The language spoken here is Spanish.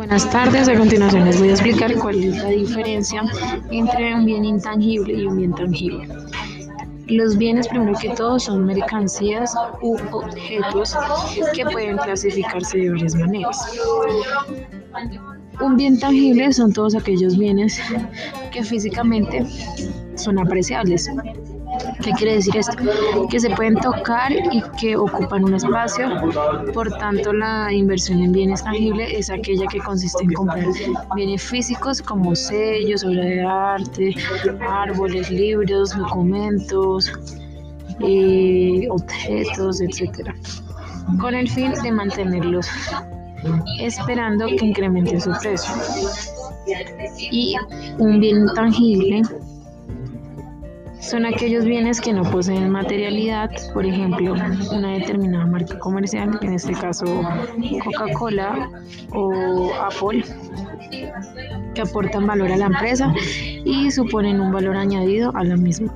Buenas tardes, a continuación les voy a explicar cuál es la diferencia entre un bien intangible y un bien tangible. Los bienes, primero que todo, son mercancías u objetos que pueden clasificarse de varias maneras. Un bien tangible son todos aquellos bienes que físicamente son apreciables. ¿Qué quiere decir esto? Que se pueden tocar y que ocupan un espacio. Por tanto, la inversión en bienes tangibles es aquella que consiste en comprar bienes físicos como sellos, obras de arte, árboles, libros, documentos, eh, objetos, etc. Con el fin de mantenerlos esperando que incrementen su precio. Y un bien tangible son aquellos bienes que no poseen materialidad, por ejemplo, una determinada marca comercial, en este caso Coca-Cola o Apple, que aportan valor a la empresa y suponen un valor añadido a la misma.